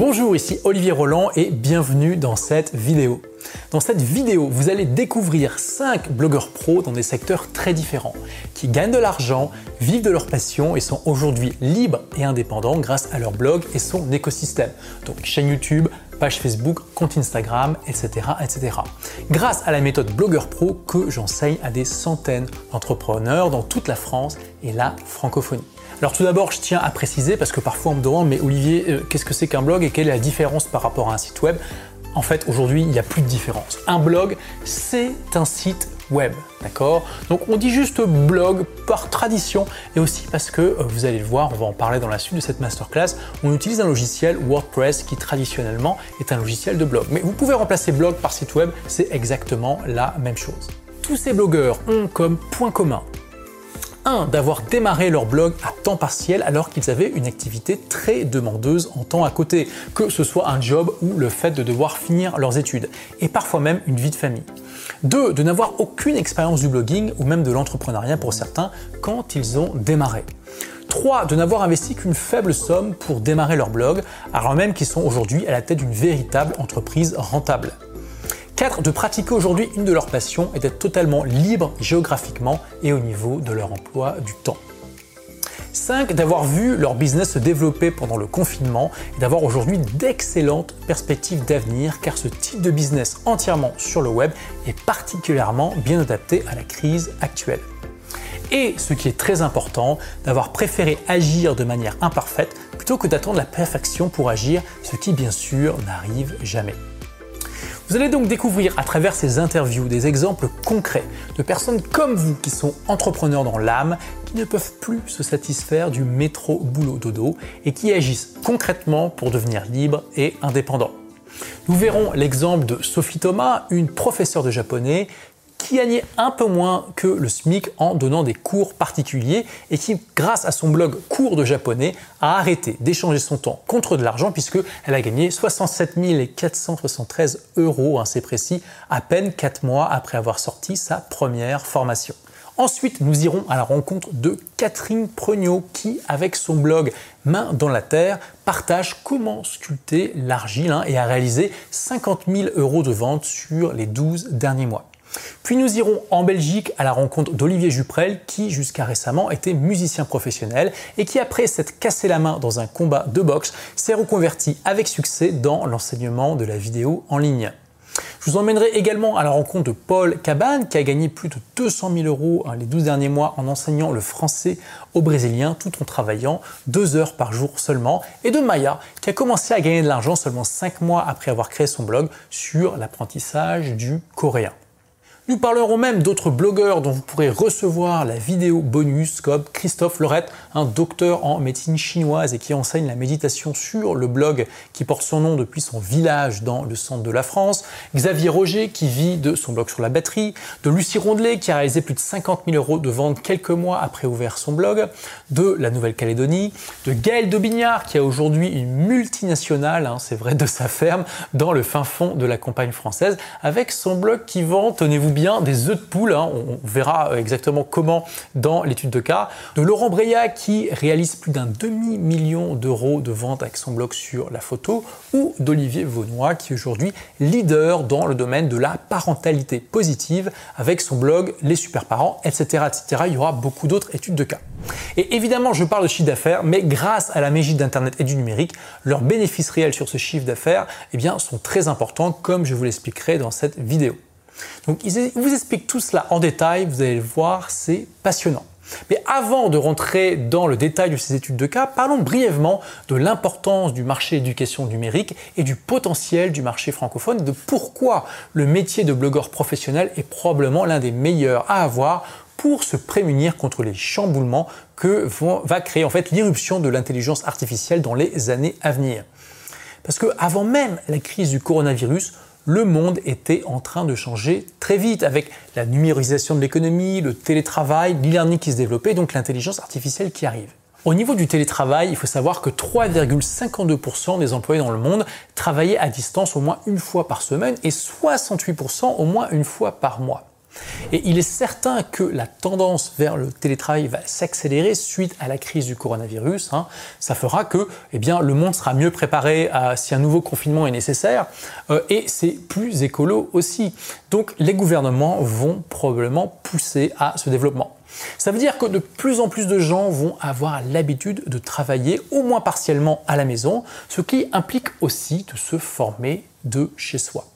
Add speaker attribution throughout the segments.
Speaker 1: Bonjour, ici Olivier Roland et bienvenue dans cette vidéo. Dans cette vidéo, vous allez découvrir 5 blogueurs pros dans des secteurs très différents, qui gagnent de l'argent, vivent de leur passion et sont aujourd'hui libres et indépendants grâce à leur blog et son écosystème. Donc chaîne YouTube, page Facebook, compte Instagram, etc., etc. Grâce à la méthode Blogueur Pro que j'enseigne à des centaines d'entrepreneurs dans toute la France et la francophonie. Alors tout d'abord, je tiens à préciser, parce que parfois on me demande, mais Olivier, euh, qu'est-ce que c'est qu'un blog et quelle est la différence par rapport à un site web? En fait, aujourd'hui, il n'y a plus de différence. Un blog, c'est un site web, d'accord? Donc on dit juste blog par tradition et aussi parce que, euh, vous allez le voir, on va en parler dans la suite de cette masterclass, on utilise un logiciel WordPress qui traditionnellement est un logiciel de blog. Mais vous pouvez remplacer blog par site web, c'est exactement la même chose. Tous ces blogueurs ont comme point commun 1. D'avoir démarré leur blog à temps partiel alors qu'ils avaient une activité très demandeuse en temps à côté, que ce soit un job ou le fait de devoir finir leurs études, et parfois même une vie de famille. 2. De n'avoir aucune expérience du blogging ou même de l'entrepreneuriat pour certains quand ils ont démarré. 3. De n'avoir investi qu'une faible somme pour démarrer leur blog, alors même qu'ils sont aujourd'hui à la tête d'une véritable entreprise rentable. 4. De pratiquer aujourd'hui une de leurs passions et d'être totalement libre géographiquement et au niveau de leur emploi du temps. 5. D'avoir vu leur business se développer pendant le confinement et d'avoir aujourd'hui d'excellentes perspectives d'avenir car ce type de business entièrement sur le web est particulièrement bien adapté à la crise actuelle. Et ce qui est très important, d'avoir préféré agir de manière imparfaite plutôt que d'attendre la perfection pour agir, ce qui bien sûr n'arrive jamais. Vous allez donc découvrir à travers ces interviews des exemples concrets de personnes comme vous qui sont entrepreneurs dans l'âme, qui ne peuvent plus se satisfaire du métro boulot dodo et qui agissent concrètement pour devenir libres et indépendants. Nous verrons l'exemple de Sophie Thomas, une professeure de japonais qui gagnait un peu moins que le SMIC en donnant des cours particuliers et qui, grâce à son blog Cours de japonais, a arrêté d'échanger son temps contre de l'argent puisqu'elle a gagné 67 473 euros, hein, c'est précis, à peine 4 mois après avoir sorti sa première formation. Ensuite, nous irons à la rencontre de Catherine Preugnot qui, avec son blog Main dans la Terre, partage comment sculpter l'argile hein, et a réalisé 50 000 euros de vente sur les 12 derniers mois. Puis nous irons en Belgique à la rencontre d'Olivier Juprel qui jusqu'à récemment était musicien professionnel et qui après s'être cassé la main dans un combat de boxe s'est reconverti avec succès dans l'enseignement de la vidéo en ligne. Je vous emmènerai également à la rencontre de Paul Cabane qui a gagné plus de 200 000 euros hein, les 12 derniers mois en enseignant le français aux Brésiliens tout en travaillant deux heures par jour seulement et de Maya qui a commencé à gagner de l'argent seulement 5 mois après avoir créé son blog sur l'apprentissage du coréen. Nous parlerons même d'autres blogueurs dont vous pourrez recevoir la vidéo bonus comme Christophe Lorette, un docteur en médecine chinoise et qui enseigne la méditation sur le blog qui porte son nom depuis son village dans le centre de la France, Xavier Roger qui vit de son blog sur la batterie, de Lucie Rondelet qui a réalisé plus de 50 000 euros de vente quelques mois après ouvert son blog, de la Nouvelle-Calédonie, de Gaël Dobignard qui a aujourd'hui une multinationale, hein, c'est vrai, de sa ferme dans le fin fond de la campagne française avec son blog qui vend, tenez-vous bien, des œufs de poule. Hein. on, verra exactement comment dans l'étude de cas. De Laurent Breya qui réalise plus d'un demi-million d'euros de vente avec son blog sur la photo. Ou d'Olivier Vaunois qui est aujourd'hui leader dans le domaine de la parentalité positive avec son blog Les Super Parents, etc. etc. Il y aura beaucoup d'autres études de cas. Et évidemment, je parle de chiffre d'affaires, mais grâce à la magie d'Internet et du numérique, leurs bénéfices réels sur ce chiffre d'affaires eh sont très importants, comme je vous l'expliquerai dans cette vidéo. Donc ils vous expliquent tout cela en détail, vous allez le voir, c'est passionnant. Mais avant de rentrer dans le détail de ces études de cas, parlons brièvement de l'importance du marché éducation numérique et du potentiel du marché francophone de pourquoi le métier de blogueur professionnel est probablement l'un des meilleurs à avoir pour se prémunir contre les chamboulements que va créer en fait l'irruption de l'intelligence artificielle dans les années à venir. Parce que avant même la crise du coronavirus, le monde était en train de changer très vite avec la numérisation de l'économie, le télétravail, l'e-learning qui se développait, donc l'intelligence artificielle qui arrive. Au niveau du télétravail, il faut savoir que 3,52% des employés dans le monde travaillaient à distance au moins une fois par semaine et 68% au moins une fois par mois. Et il est certain que la tendance vers le télétravail va s'accélérer suite à la crise du coronavirus. Hein. Ça fera que eh le monde sera mieux préparé si un nouveau confinement est nécessaire euh, et c'est plus écolo aussi. Donc les gouvernements vont probablement pousser à ce développement. Ça veut dire que de plus en plus de gens vont avoir l'habitude de travailler au moins partiellement à la maison, ce qui implique aussi de se former de chez soi.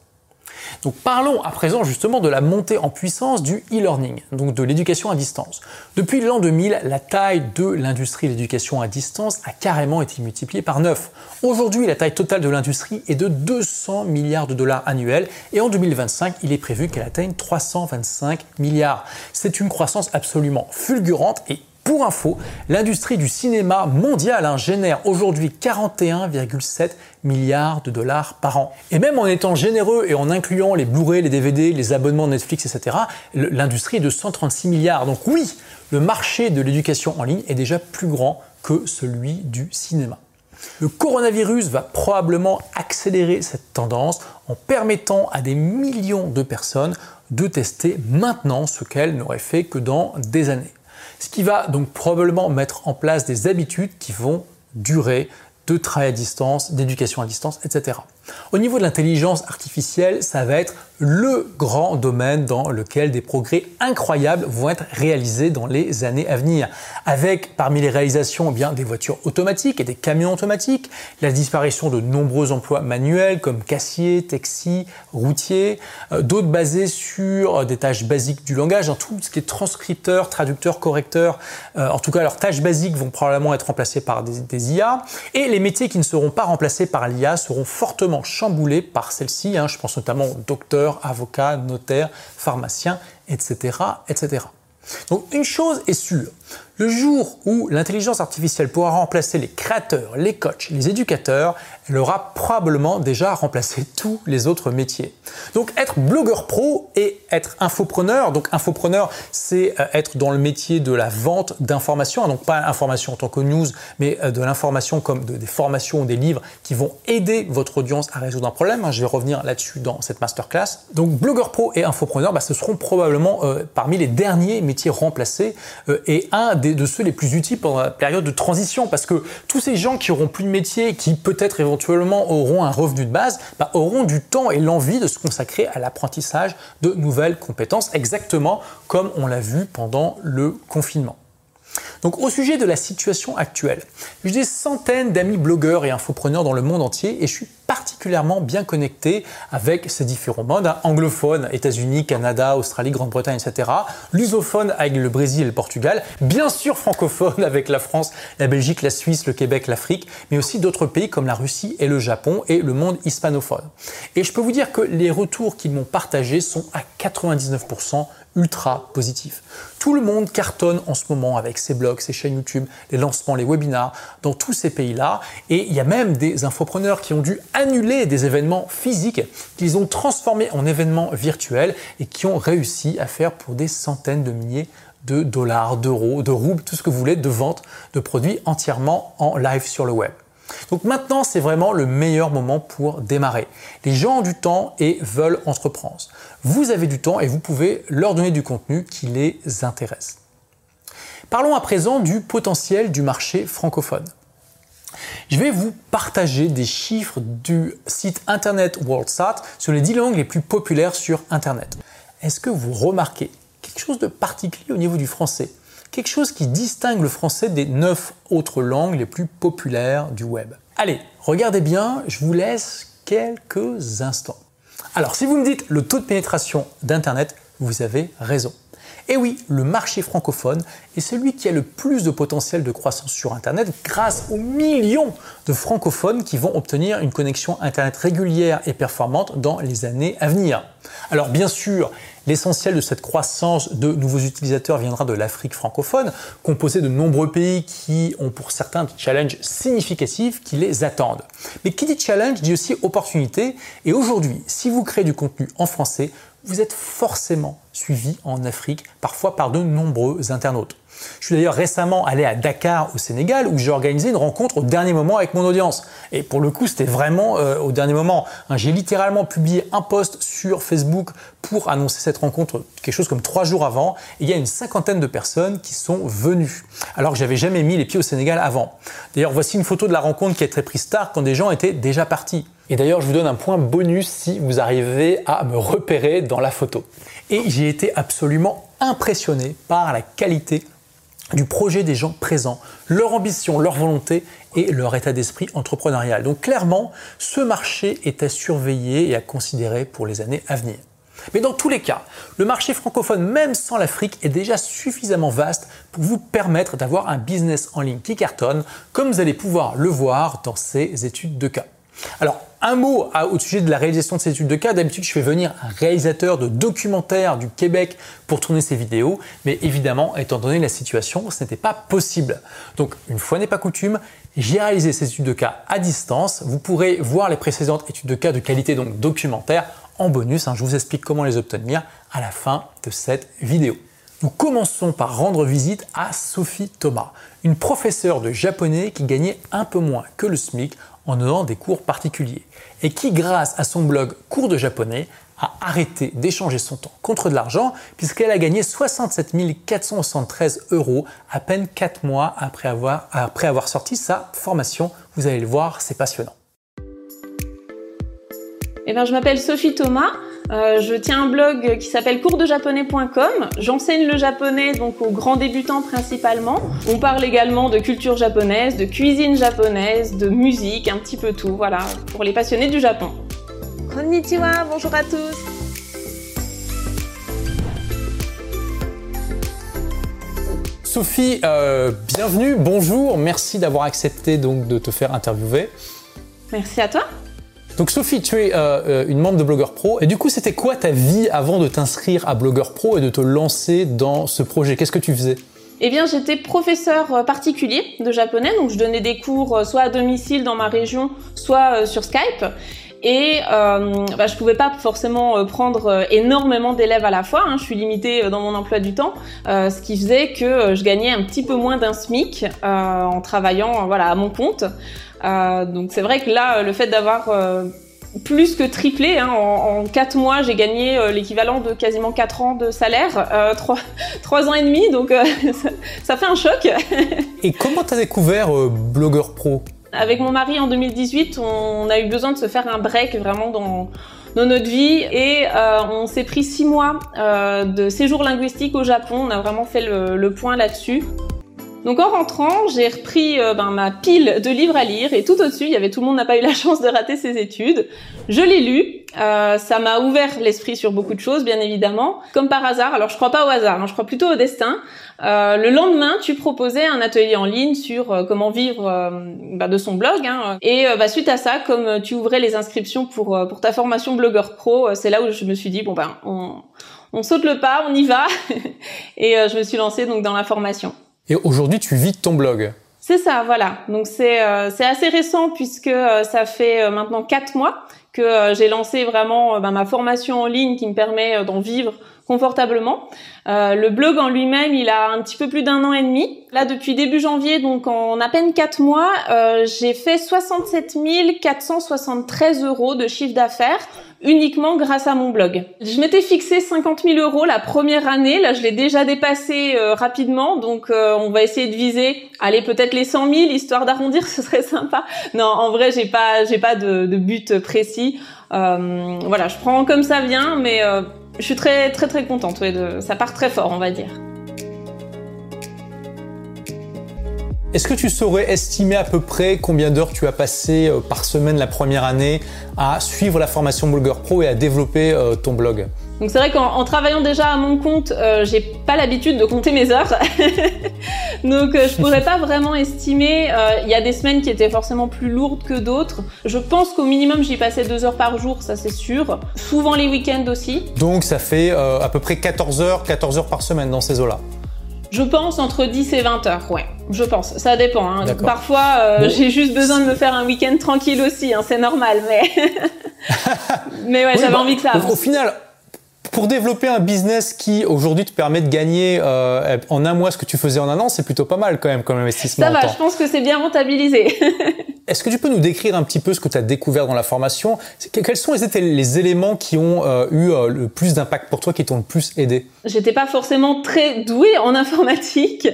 Speaker 1: Donc parlons à présent justement de la montée en puissance du e-learning, donc de l'éducation à distance. Depuis l'an 2000, la taille de l'industrie de l'éducation à distance a carrément été multipliée par 9. Aujourd'hui, la taille totale de l'industrie est de 200 milliards de dollars annuels et en 2025, il est prévu qu'elle atteigne 325 milliards. C'est une croissance absolument fulgurante et pour info, l'industrie du cinéma mondial hein, génère aujourd'hui 41,7 milliards de dollars par an. Et même en étant généreux et en incluant les Blu-ray, les DVD, les abonnements Netflix, etc., l'industrie est de 136 milliards. Donc oui, le marché de l'éducation en ligne est déjà plus grand que celui du cinéma. Le coronavirus va probablement accélérer cette tendance en permettant à des millions de personnes de tester maintenant ce qu'elles n'auraient fait que dans des années ce qui va donc probablement mettre en place des habitudes qui vont durer de travail à distance, d'éducation à distance, etc. Au niveau de l'intelligence artificielle, ça va être le grand domaine dans lequel des progrès incroyables vont être réalisés dans les années à venir. Avec parmi les réalisations eh bien, des voitures automatiques et des camions automatiques, la disparition de nombreux emplois manuels comme caissier, taxi, routier, euh, d'autres basés sur euh, des tâches basiques du langage, hein, tout ce qui est transcripteur, traducteur, correcteur, euh, en tout cas leurs tâches basiques vont probablement être remplacées par des, des IA, et les métiers qui ne seront pas remplacés par l'IA seront fortement chamboulé par celle-ci. Hein. je pense notamment docteur, avocat, notaire, pharmacien, etc., etc. Donc une chose est sûre, le jour où l'intelligence artificielle pourra remplacer les créateurs, les coachs, les éducateurs, elle aura probablement déjà remplacé tous les autres métiers. Donc être blogueur pro et être infopreneur, donc infopreneur c'est euh, être dans le métier de la vente d'informations, hein, donc pas information en tant que news, mais euh, de l'information comme des formations ou des livres qui vont aider votre audience à résoudre un problème. Hein. Je vais revenir là-dessus dans cette masterclass. Donc blogueur pro et infopreneur, bah, ce seront probablement euh, parmi les derniers métiers remplacés et un de ceux les plus utiles pendant la période de transition parce que tous ces gens qui auront plus de métier, qui peut-être éventuellement auront un revenu de base, bah, auront du temps et l'envie de se consacrer à l'apprentissage de nouvelles compétences, exactement comme on l'a vu pendant le confinement. Donc au sujet de la situation actuelle, j'ai des centaines d'amis blogueurs et infopreneurs dans le monde entier et je suis bien connecté avec ces différents modes, hein, anglophones, États-Unis, Canada, Australie, Grande-Bretagne, etc. Lusophone avec le Brésil et le Portugal, bien sûr francophone avec la France, la Belgique, la Suisse, le Québec, l'Afrique, mais aussi d'autres pays comme la Russie et le Japon et le monde hispanophone. Et je peux vous dire que les retours qu'ils m'ont partagés sont à 99% ultra positif. Tout le monde cartonne en ce moment avec ses blogs, ses chaînes YouTube, les lancements, les webinars dans tous ces pays-là. Et il y a même des infopreneurs qui ont dû annuler des événements physiques qu'ils ont transformés en événements virtuels et qui ont réussi à faire pour des centaines de milliers de dollars, d'euros, de roubles, tout ce que vous voulez, de vente de produits entièrement en live sur le web. Donc maintenant, c'est vraiment le meilleur moment pour démarrer. Les gens ont du temps et veulent entreprendre. Vous avez du temps et vous pouvez leur donner du contenu qui les intéresse. Parlons à présent du potentiel du marché francophone. Je vais vous partager des chiffres du site internet WorldSat sur les 10 langues les plus populaires sur Internet. Est-ce que vous remarquez quelque chose de particulier au niveau du français? Quelque chose qui distingue le français des neuf autres langues les plus populaires du web? Allez, regardez bien, je vous laisse quelques instants. Alors, si vous me dites le taux de pénétration d'Internet, vous avez raison. Et oui, le marché francophone est celui qui a le plus de potentiel de croissance sur Internet grâce aux millions de francophones qui vont obtenir une connexion Internet régulière et performante dans les années à venir. Alors bien sûr, L'essentiel de cette croissance de nouveaux utilisateurs viendra de l'Afrique francophone, composée de nombreux pays qui ont pour certains des challenges significatifs qui les attendent. Mais qui dit challenge dit aussi opportunité, et aujourd'hui, si vous créez du contenu en français, vous êtes forcément suivi en Afrique, parfois par de nombreux internautes. Je suis d'ailleurs récemment allé à Dakar au Sénégal où j'ai organisé une rencontre au dernier moment avec mon audience. Et pour le coup, c'était vraiment euh, au dernier moment. Hein, j'ai littéralement publié un post sur Facebook pour annoncer cette rencontre quelque chose comme trois jours avant. Et il y a une cinquantaine de personnes qui sont venues. Alors que j'avais jamais mis les pieds au Sénégal avant. D'ailleurs, voici une photo de la rencontre qui a été prise tard quand des gens étaient déjà partis. Et d'ailleurs, je vous donne un point bonus si vous arrivez à me repérer dans la photo. Et j'ai été absolument impressionné par la qualité du projet des gens présents, leur ambition, leur volonté et leur état d'esprit entrepreneurial. Donc clairement, ce marché est à surveiller et à considérer pour les années à venir. Mais dans tous les cas, le marché francophone, même sans l'Afrique, est déjà suffisamment vaste pour vous permettre d'avoir un business en ligne qui cartonne, comme vous allez pouvoir le voir dans ces études de cas. Alors, un mot au sujet de la réalisation de ces études de cas. D'habitude, je fais venir un réalisateur de documentaires du Québec pour tourner ces vidéos, mais évidemment, étant donné la situation, ce n'était pas possible. Donc, une fois n'est pas coutume, j'ai réalisé ces études de cas à distance. Vous pourrez voir les précédentes études de cas de qualité donc documentaire en bonus. Hein. je vous explique comment les obtenir à la fin de cette vidéo. Nous commençons par rendre visite à Sophie Thomas, une professeure de japonais qui gagnait un peu moins que le SMIC en donnant des cours particuliers et qui, grâce à son blog Cours de japonais, a arrêté d'échanger son temps contre de l'argent puisqu'elle a gagné 67 473 euros à peine 4 mois après avoir, après avoir sorti sa formation. Vous allez le voir, c'est passionnant.
Speaker 2: Eh ben, je m'appelle Sophie Thomas. Euh, je tiens un blog qui s'appelle coursdejaponais.com. J'enseigne le japonais donc aux grands débutants principalement. On parle également de culture japonaise, de cuisine japonaise, de musique, un petit peu tout. Voilà, pour les passionnés du Japon. Konnichiwa, bonjour à tous.
Speaker 1: Sophie, euh, bienvenue, bonjour, merci d'avoir accepté donc de te faire interviewer.
Speaker 2: Merci à toi.
Speaker 1: Donc Sophie, tu es euh, euh, une membre de Blogueur Pro. Et du coup, c'était quoi ta vie avant de t'inscrire à Blogueur Pro et de te lancer dans ce projet? Qu'est-ce que tu faisais?
Speaker 2: Eh bien, j'étais professeur euh, particulier de japonais, donc je donnais des cours soit à domicile dans ma région, soit sur Skype. Et euh, bah, je pouvais pas forcément prendre énormément d'élèves à la fois. Hein. Je suis limitée dans mon emploi du temps, ce qui faisait que je gagnais un petit peu moins d'un SMIC en travaillant voilà à mon compte. Euh, donc c'est vrai que là, le fait d'avoir euh, plus que triplé. Hein, en, 4 mois, j'ai gagné euh, l'équivalent de quasiment 4 ans de salaire, euh, 3, ans et demi, donc ça, fait un choc.
Speaker 1: et comment tu as découvert Blogueur Pro?
Speaker 2: Avec mon mari en 2018, on a eu besoin de se faire un break vraiment dans, notre vie et on s'est pris 6 mois de séjour linguistique au Japon. On a vraiment fait le point là-dessus. Donc en rentrant, j'ai repris euh, ben, ma pile de livres à lire et tout au-dessus, il y avait tout le monde n'a pas eu la chance de rater ses études. Je l'ai lu, euh, ça m'a ouvert l'esprit sur beaucoup de choses, bien évidemment. Comme par hasard, alors je crois pas au hasard, hein, je crois plutôt au destin. Euh, le lendemain, tu proposais un atelier en ligne sur comment vivre ben, de son blog. Hein. et bah, suite à ça, comme tu ouvrais les inscriptions pour pour ta formation blogueur pro, c'est là où je me suis dit bon ben on, on saute le pas, on y va. et je me suis lancée donc dans la formation.
Speaker 1: Et aujourd'hui, tu vis ton blog.
Speaker 2: C'est ça, voilà. Donc c'est euh, c'est assez récent puisque euh, ça fait euh, maintenant quatre mois que j'ai lancé vraiment ben, ma formation en ligne qui me permet d'en vivre confortablement. Euh, le blog en lui-même, il a un petit peu plus d'un an et demi. Là, depuis début janvier, donc en à peine quatre mois, euh, j'ai fait 67 473 euros de chiffre d'affaires uniquement grâce à mon blog. Je m'étais fixé 50 000 euros la première année. Là, je l'ai déjà dépassé euh, rapidement. Donc, euh, on va essayer de viser, allez, peut-être les 100 000, histoire d'arrondir, ce serait sympa. Non, en vrai, j'ai pas, j'ai pas de, but précis. Euh, voilà, je prends comme ça vient, mais je suis très très très contente. De, ça part très fort, on va dire.
Speaker 1: Est-ce que tu saurais estimer à peu près combien d'heures tu as passé euh, par semaine la première année à suivre la formation Blogueur Pro et à développer euh, ton blog?
Speaker 2: Donc c'est vrai qu'en travaillant déjà à mon compte, euh, j'ai pas l'habitude de compter mes heures, donc je pourrais pas vraiment estimer. Il y a des semaines qui étaient forcément plus lourdes que d'autres. Je pense qu'au minimum j'y passais deux heures par jour, ça c'est sûr. Souvent les week-ends aussi.
Speaker 1: Donc ça fait à peu près 14 heures, 14 heures par semaine dans ces eaux-là?
Speaker 2: Je pense entre 10 et 20 heures, ouais. Je pense, ça dépend. Hein. Parfois, euh, j'ai juste besoin de me faire un week-end tranquille aussi, hein, c'est normal, mais mais ouais, j'avais bah, envie que ça.
Speaker 1: Au, final, pour développer un business qui aujourd'hui te permet de gagner euh, en un mois ce que tu faisais en un an, c'est plutôt pas mal quand même comme investissement.
Speaker 2: Ça va, je pense que c'est bien rentabilisé.
Speaker 1: Est-ce que tu peux nous décrire un petit peu ce que tu as découvert dans la formation? Quels sont les éléments qui ont euh, eu euh, le plus d'impact pour toi, qui t'ont le plus aidé?
Speaker 2: J'étais pas forcément très douée en informatique.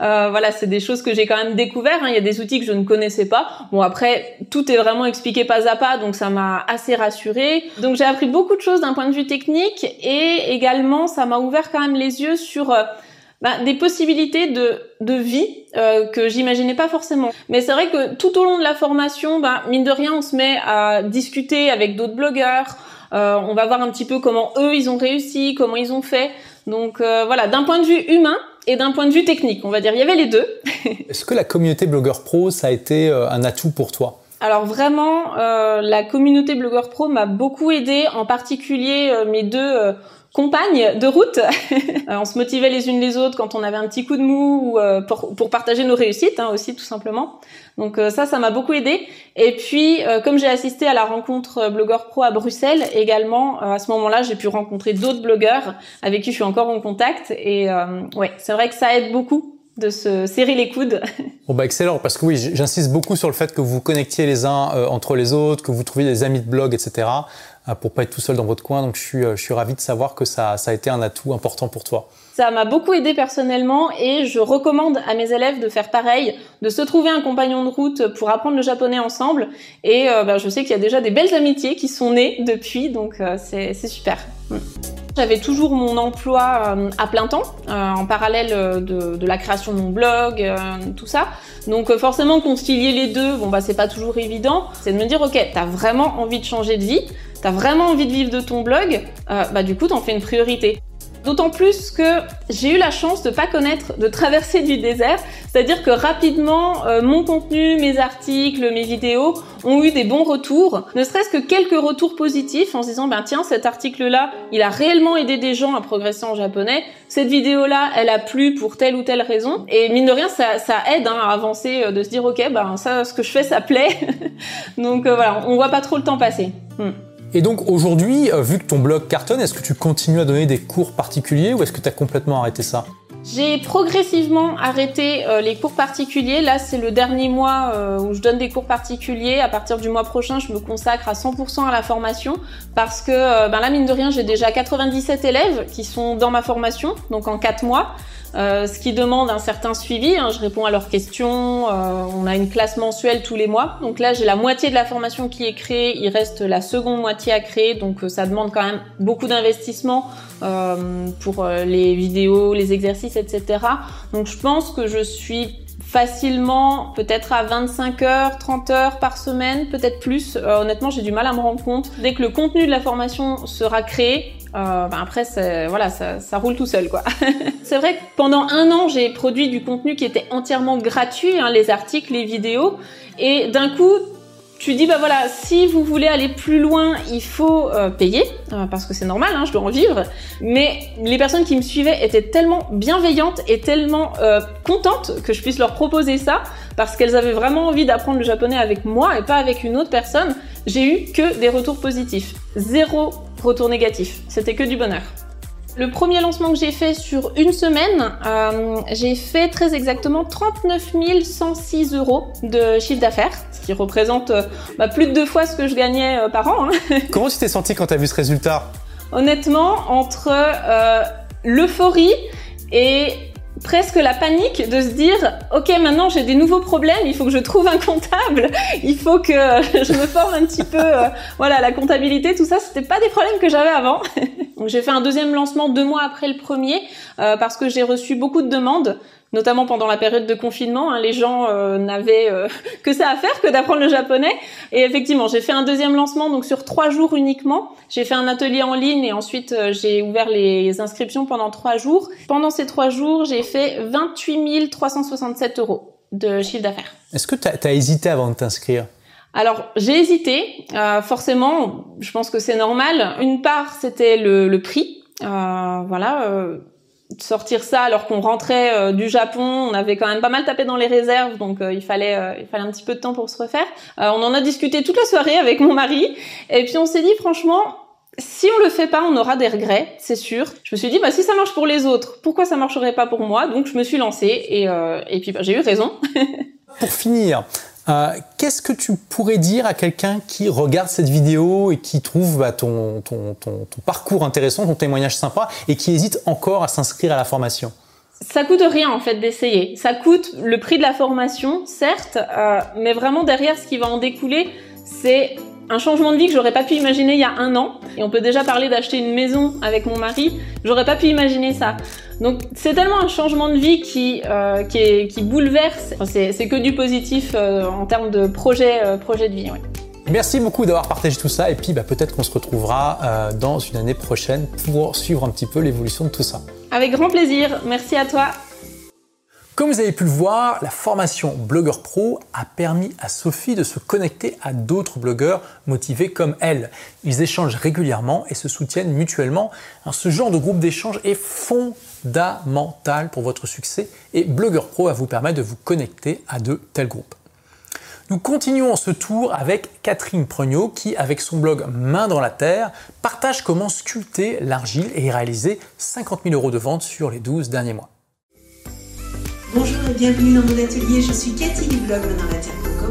Speaker 2: Euh, voilà, c'est des choses que j'ai quand même découvert. Hein. Il y a des outils que je ne connaissais pas. Bon, après, tout est vraiment expliqué pas à pas, donc ça m'a assez rassurée. Donc j'ai appris beaucoup de choses d'un point de vue technique et également ça m'a ouvert quand même les yeux sur bah, des possibilités de, de vie euh, que j'imaginais pas forcément. Mais c'est vrai que tout au long de la formation, bah, mine de rien, on se met à discuter avec d'autres blogueurs. Euh, on va voir un petit peu comment eux ils ont réussi, comment ils ont fait. Donc euh, voilà, d'un point de vue humain et d'un point de vue technique, on va dire, il y avait les deux.
Speaker 1: Est-ce que la communauté blogueur pro ça a été euh, un atout pour toi?
Speaker 2: Alors vraiment, euh, la communauté blogueur pro m'a beaucoup aidé, en particulier mes deux compagnes de route. Euh, on se motivait les unes les autres quand on avait un petit coup de mou ou euh, pour, pour, partager nos réussites hein, aussi tout simplement. Donc euh, ça, ça m'a beaucoup aidé. Et puis comme j'ai assisté à la rencontre blogueur pro à Bruxelles également, à ce moment-là, j'ai pu rencontrer d'autres blogueurs avec qui je suis encore en contact. Et ouais, c'est vrai que ça aide beaucoup de se serrer les coudes.
Speaker 1: Bon bah excellent, parce que oui, j'insiste beaucoup sur le fait que vous connectiez les uns entre les autres, que vous trouviez des amis de blog, etc. Euh, pour pas être tout seul dans votre coin. Donc je suis, euh, je suis ravi de savoir que ça, ça a été un atout important pour toi.
Speaker 2: Ça m'a beaucoup aidé personnellement et je recommande à mes élèves de faire pareil, de se trouver un compagnon de route pour apprendre le japonais ensemble. Et euh, bah, je sais qu'il y a déjà des belles amitiés qui sont nées depuis, donc c'est super. Mm. J'avais toujours mon emploi à plein temps, en parallèle de, la création de mon blog, tout ça. Donc forcément concilier les deux, bon bah c'est pas toujours évident. C'est de me dire ok, t'as vraiment envie de changer de vie, t'as vraiment envie de vivre de ton blog, euh, bah du coup t'en fais une priorité. D'autant plus que j'ai eu la chance de pas connaître de traverser du désert, c'est-à-dire que rapidement euh, mon contenu, mes articles, mes vidéos ont eu des bons retours, ne serait-ce que quelques retours positifs en se disant ben tiens cet article-là, il a réellement aidé des gens à progresser en japonais, cette vidéo-là, elle a plu pour telle ou telle raison. Et mine de rien ça, ça aide hein, à avancer, euh, de se dire ok ben ça ce que je fais ça plaît, donc voilà on voit pas trop le temps passer. Hmm.
Speaker 1: Et donc aujourd'hui, euh, vu que ton blog cartonne, est-ce que tu continues à donner des cours particuliers ou est-ce que tu as complètement arrêté ça?
Speaker 2: J'ai progressivement arrêté euh, les cours particuliers. Là, c'est le dernier mois euh, où je donne des cours particuliers. À partir du mois prochain, je me consacre à 100% à la formation parce que, ben là, mine de rien, j'ai déjà 97 élèves qui sont dans ma formation, donc en 4 mois. Euh, ce qui demande un certain suivi. Hein. je réponds à leurs questions. Euh, on a une classe mensuelle tous les mois. Donc là, j'ai la moitié de la formation qui est créée. Il reste la seconde moitié à créer. Donc euh, ça demande quand même beaucoup d'investissement pour les vidéos, les exercices, etc. Donc je pense que je suis facilement peut-être à 25 heures, 30 heures par semaine, peut-être plus. honnêtement, j'ai du mal à me rendre compte. Dès que le contenu de la formation sera créé, euh, ben après, ça, roule tout seul, quoi. c'est vrai que pendant un an, j'ai produit du contenu qui était entièrement gratuit, hein, les articles, les vidéos, et d'un coup, tu dis bah voilà, si vous voulez aller plus loin, il faut euh, payer euh, parce que c'est normal, hein, je dois en vivre. Mais les personnes qui me suivaient étaient tellement bienveillantes et tellement euh, contentes que je puisse leur proposer ça parce qu'elles avaient vraiment envie d'apprendre le japonais avec moi et pas avec une autre personne. J'ai eu que des retours positifs, zéro retour négatif. C'était que du bonheur. Le premier lancement que j'ai fait sur une semaine, euh, j'ai fait très exactement 39 106 euros de chiffre d'affaires, ce qui représente euh, bah, plus de deux fois ce que je gagnais euh, par an. Hein.
Speaker 1: Comment tu t'es senti quand tu as vu ce résultat?
Speaker 2: Honnêtement, entre l'euphorie et presque la panique de se dire ok maintenant j'ai des nouveaux problèmes il faut que je trouve un comptable il faut que je me forme un petit peu euh, voilà la comptabilité tout ça c'était pas des problèmes que j'avais avant. Donc j'ai fait un deuxième lancement deux mois après le premier euh, parce que j'ai reçu beaucoup de demandes notamment pendant la période de confinement. Hein, les gens euh, n'avaient euh, que ça à faire que d'apprendre le japonais. Et effectivement, j'ai fait un deuxième lancement, donc sur trois jours uniquement. J'ai fait un atelier en ligne et ensuite euh, j'ai ouvert les inscriptions pendant trois jours. Pendant ces trois jours, j'ai fait 28 367 euros de chiffre d'affaires.
Speaker 1: Est-ce que tu as, hésité avant de t'inscrire?
Speaker 2: Alors j'ai hésité, forcément, je pense que c'est normal. Une part c'était le, le prix, voilà, sortir ça alors qu'on rentrait euh, du Japon, on avait quand même pas mal tapé dans les réserves, donc euh, il fallait euh, il fallait un petit peu de temps pour se refaire. on en a discuté toute la soirée avec mon mari, et puis on s'est dit franchement, si on le fait pas, on aura des regrets, c'est sûr. Je me suis dit, bah si ça marche pour les autres, pourquoi ça marcherait pas pour moi? Donc je me suis lancée et, euh, et puis bah, j'ai eu raison.
Speaker 1: pour finir, euh, qu'est-ce que tu pourrais dire à quelqu'un qui regarde cette vidéo et qui trouve bah, ton, parcours intéressant, ton témoignage sympa et qui hésite encore à s'inscrire à la formation?
Speaker 2: Ça coûte rien en fait d'essayer. Ça coûte le prix de la formation, certes, euh, mais vraiment derrière, ce qui va en découler, c'est un changement de vie que j'aurais pas pu imaginer il y a un an. Et on peut déjà parler d'acheter une maison avec mon mari. J'aurais pas pu imaginer ça. Donc c'est tellement un changement de vie qui euh, qui, est, qui, bouleverse. c'est que du positif euh, en termes de projet euh, projet de vie. Ouais.
Speaker 1: Merci beaucoup d'avoir partagé tout ça et puis bah, peut-être qu'on se retrouvera dans une année prochaine pour suivre un petit peu l'évolution de tout ça.
Speaker 2: Avec grand plaisir. Merci à toi.
Speaker 1: Comme vous avez pu le voir, la formation Blogueur Pro a permis à Sophie de se connecter à d'autres blogueurs motivés comme elle. Ils échangent régulièrement et se soutiennent mutuellement. Ce genre de groupe d'échange est fondamental pour votre succès et Blogueur Pro va vous permettre de vous connecter à de tels groupes. Nous continuons ce tour avec Catherine Preugnot qui, avec son blog Main dans la Terre, partage comment sculpter l'argile et réaliser 50 000 euros de vente sur les 12 derniers mois.
Speaker 3: Bonjour et bienvenue dans mon atelier, je suis Cathy du blog Terre.com.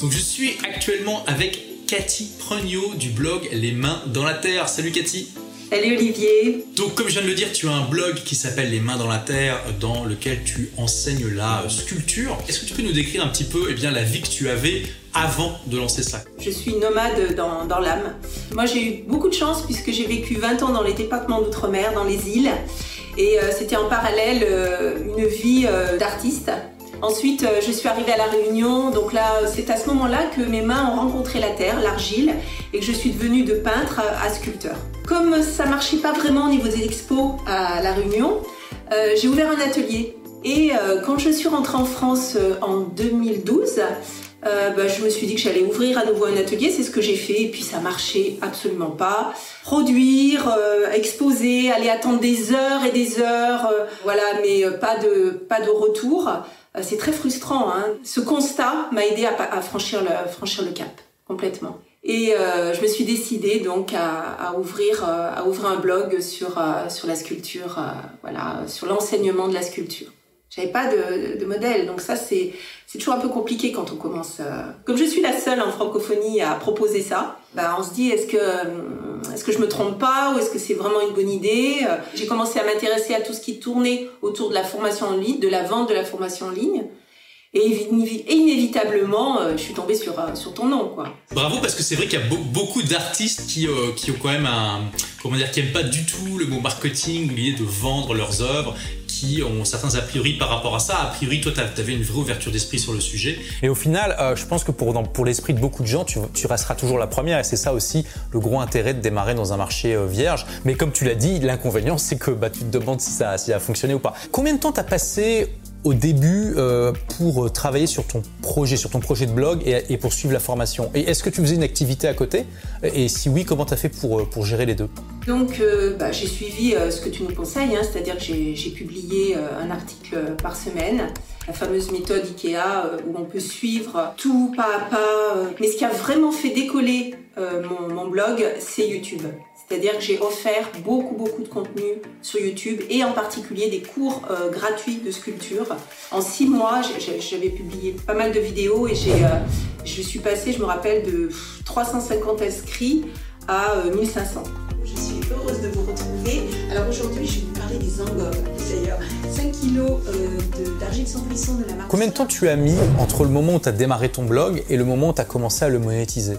Speaker 1: Donc je suis actuellement avec Cathy Preugnot du blog Les Mains dans la Terre. Salut Cathy
Speaker 3: Salut Olivier
Speaker 1: Donc comme je viens de le dire, tu as un blog qui s'appelle Les Mains dans la Terre dans lequel tu enseignes la sculpture. Est-ce que tu peux nous décrire un petit peu eh bien, la vie que tu avais avant de lancer ça?
Speaker 3: Je suis nomade dans, dans l'âme. Moi j'ai eu beaucoup de chance puisque j'ai vécu 20 ans dans les départements d'outre-mer, dans les îles. Et euh, c'était en parallèle euh, une vie euh, d'artiste. Ensuite, je suis arrivée à La Réunion, donc là, c'est à ce moment-là que mes mains ont rencontré la terre, l'argile, et que je suis devenue de peintre à sculpteur. Comme ça marchait pas vraiment au niveau des expos à La Réunion, j'ai ouvert un atelier. Et quand je suis rentrée en France en 2012, euh, bah, je me suis dit que j'allais ouvrir à nouveau un atelier, c'est ce que j'ai fait, et puis ça marchait absolument pas. Produire, euh, exposer, aller attendre des heures et des heures, euh, voilà, mais pas de pas de retour. c'est très frustrant. Hein. Ce constat m'a aidé à, à, franchir le franchir le cap complètement. Et je me suis décidée donc à, à ouvrir à ouvrir un blog sur sur la sculpture, voilà, sur l'enseignement de la sculpture. J'avais pas de, de, modèle, donc ça c'est c'est toujours un peu compliqué quand on commence. Euh... Comme je suis la seule en francophonie à proposer ça, bah on se dit est-ce que euh, est-ce que je me trompe pas ou est-ce que c'est vraiment une bonne idée euh, J'ai commencé à m'intéresser à tout ce qui tournait autour de la formation en ligne, de la vente de la formation en ligne. Et inévitablement, euh, je suis tombée sur, sur ton nom, quoi.
Speaker 1: Bravo, parce que c'est vrai qu'il y a beaucoup d'artistes qui, qui ont quand même un, comment dire, qui aiment pas du tout le mot marketing, l'idée de vendre leurs œuvres, qui ont certains a priori par rapport à ça. A priori, toi, tu avais une vraie ouverture d'esprit sur le sujet. Et au final, euh, je pense que pour, pour l'esprit de beaucoup de gens, tu, tu resteras toujours la première. Et c'est ça aussi le gros intérêt de démarrer dans un marché euh, vierge. Mais comme tu l'as dit, l'inconvénient, c'est que bah, tu te demandes si ça, si ça a fonctionné ou pas. Combien de temps t'as passé au début euh, pour travailler sur ton projet, sur ton projet de blog et, et pour suivre la formation Et est-ce que tu faisais une activité à côté? Et si oui, comment tu as fait pour, pour gérer les deux?
Speaker 3: Donc, euh, bah, j'ai suivi euh, ce que tu nous conseilles, hein, c'est-à-dire que j'ai publié euh, un article par semaine, la fameuse méthode IKEA euh, où on peut suivre tout pas à pas. Mais ce qui a vraiment fait décoller mon blog, c'est YouTube. C'est-à-dire que j'ai offert beaucoup, beaucoup de contenu sur YouTube et en particulier des cours euh, gratuits de sculpture. En six mois, j'avais publié pas mal de vidéos et j'ai, euh, je suis passée, je me rappelle, de 350 inscrits à 1500. Euh, je suis heureuse de vous retrouver. Alors aujourd'hui, je vais vous parler des angles. D'ailleurs, 5 kg d'argile sans cuisson de la marque.
Speaker 1: Combien de temps tu as mis entre le moment où tu as démarré ton blog et le moment où tu as commencé à le monétiser?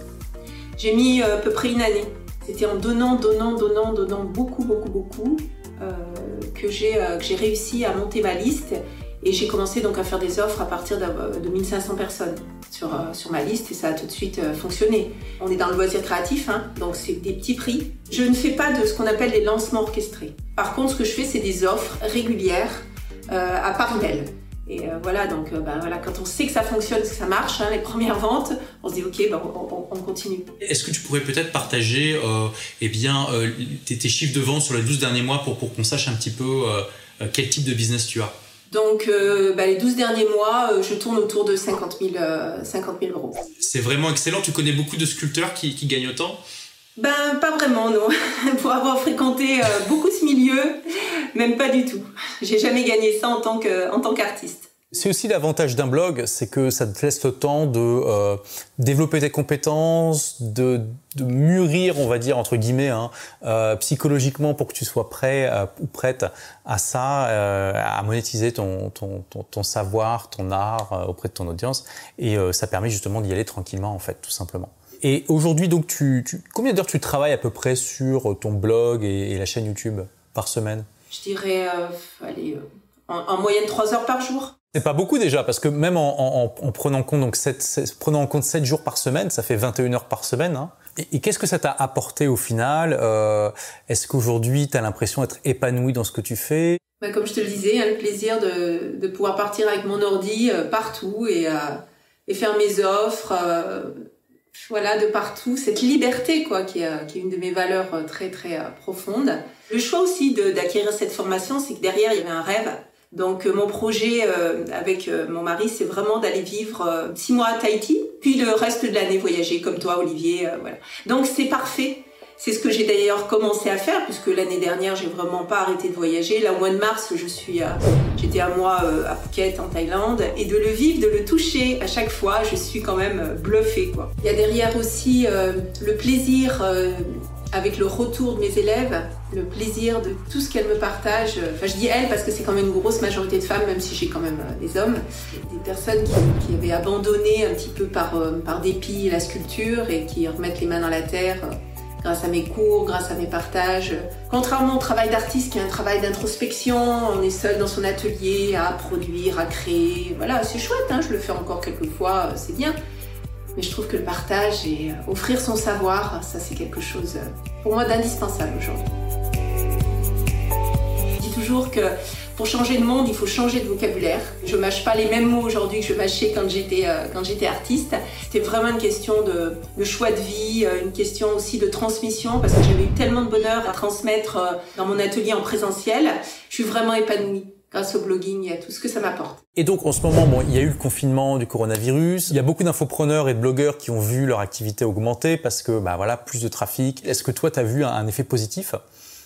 Speaker 3: J'ai mis à peu près une année. C'était en donnant, donnant, donnant, donnant beaucoup, beaucoup, beaucoup euh, que j'ai euh, réussi à monter ma liste et j'ai commencé donc à faire des offres à partir de 1500 personnes sur, euh, ma liste et ça a tout de suite euh, fonctionné. On est dans le loisir créatif, hein, donc c'est des petits prix. Je ne fais pas de ce qu'on appelle les lancements orchestrés. Par contre, ce que je fais, c'est des offres régulières euh, à part email. Et euh, voilà, donc euh, ben, voilà, quand on sait que ça fonctionne, que ça marche, hein, les premières ventes, on se dit ok, ben, on, on, continue.
Speaker 1: Est-ce que tu pourrais peut-être partager euh, eh bien, euh, tes, tes, chiffres de vente sur les 12 derniers mois pour, pour qu'on sache un petit peu quel type de business tu as?
Speaker 3: Donc, euh, bah, les 12 derniers mois, je tourne autour de 50 000, 50 000 euros.
Speaker 1: C'est vraiment excellent. Tu connais beaucoup de sculpteurs qui, qui gagnent autant?
Speaker 3: Ben, pas vraiment, non. Pour avoir fréquenté beaucoup ce milieu, même pas du tout. J'ai jamais gagné ça en tant qu'artiste.
Speaker 1: C'est aussi l'avantage d'un blog, c'est que ça te laisse le temps de euh, développer tes compétences, de, de, mûrir, on va dire entre guillemets, hein, euh, psychologiquement pour que tu sois prêt euh, ou prête à ça, euh, à monétiser ton, ton, ton, savoir, ton art euh, auprès de ton audience, et ça permet justement d'y aller tranquillement en fait, tout simplement. Et aujourd'hui, donc, tu, tu combien d'heures tu travailles à peu près sur ton blog et, et la chaîne YouTube par semaine?
Speaker 3: Je dirais, allez, en, en moyenne trois heures par jour.
Speaker 1: C'est pas beaucoup déjà, parce que même en, en, en prenant, compte, donc 7, prenant en compte 7 jours par semaine, ça fait 21 heures par semaine. Hein. Et, et qu'est-ce que ça t'a apporté au final? Euh, Est-ce qu'aujourd'hui, tu as l'impression d'être épanoui dans ce que tu fais?
Speaker 3: Bah, Comme je te le disais, hein, le plaisir de, de, pouvoir partir avec mon ordi euh, partout et, euh, et, faire mes offres, euh, voilà, de partout. Cette liberté, quoi, qui est, est une de mes valeurs euh, très, très profondes. Le choix aussi d'acquérir cette formation, c'est que derrière, il y avait un rêve donc euh, mon projet euh, avec euh, mon mari, c'est vraiment d'aller vivre six mois à Tahiti, puis le reste de l'année voyager comme toi, Olivier. voilà. Donc c'est parfait. C'est ce que j'ai d'ailleurs commencé à faire puisque l'année dernière j'ai vraiment pas arrêté de voyager. Là au mois de mars je suis, j'étais un mois à Phuket en Thaïlande et de le vivre, de le toucher à chaque fois, je suis quand même bluffée quoi. Il y a derrière aussi le plaisir avec le retour de mes élèves, le plaisir de tout ce qu'elles me partagent. Enfin, je dis elles parce que c'est quand même une grosse majorité de femmes, même si j'ai quand même euh, des hommes. Des personnes qui, qui, avaient abandonné un petit peu par, euh, par dépit la sculpture et qui remettent les mains dans la terre euh, grâce à mes cours, grâce à mes partages. Contrairement au travail d'artiste qui est un travail d'introspection, on est seul dans son atelier à produire, à créer. Voilà, c'est chouette, hein, je le fais encore quelques fois, c'est bien. Mais je trouve que le partage et euh, offrir son savoir, ça c'est quelque chose euh, pour moi d'indispensable aujourd'hui. Que pour changer le monde, il faut changer de vocabulaire. Je mâche pas les mêmes mots aujourd'hui que je mâchais quand j'étais euh, artiste. C'était vraiment une question de, de, choix de vie, une question aussi de transmission parce que j'avais eu tellement de bonheur à transmettre dans mon atelier en présentiel. Je suis vraiment épanouie grâce au blogging et à tout ce que ça m'apporte.
Speaker 1: Et donc en ce moment, bon, il y a eu le confinement du coronavirus. Il y a beaucoup d'infopreneurs et de blogueurs qui ont vu leur activité augmenter parce que bah voilà, plus de trafic. Est-ce que toi tu as vu un, effet positif?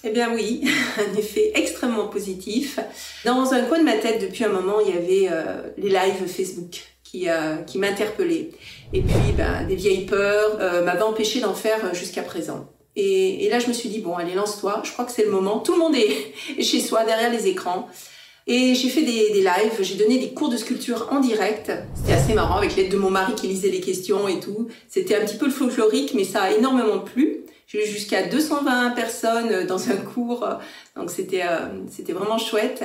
Speaker 3: Eh bien oui, un effet extrêmement positif. Dans un coin de ma tête, depuis un moment, il y avait euh, les lives Facebook qui, euh, m'interpellaient. Et puis, ben, des vieilles peurs euh, m'avaient empêché d'en faire jusqu'à présent. Et, et, là, je me suis dit, bon, allez, lance-toi. Je crois que c'est le moment. Tout le monde est chez soi, derrière les écrans. Et j'ai fait des, des lives, j'ai donné des cours de sculpture en direct. C'était assez marrant avec l'aide de mon mari qui lisait les questions et tout. C'était un petit peu le folklorique, mais ça a énormément plu. J'ai eu jusqu'à 220 personnes dans un cours, donc c'était euh, c'était vraiment chouette.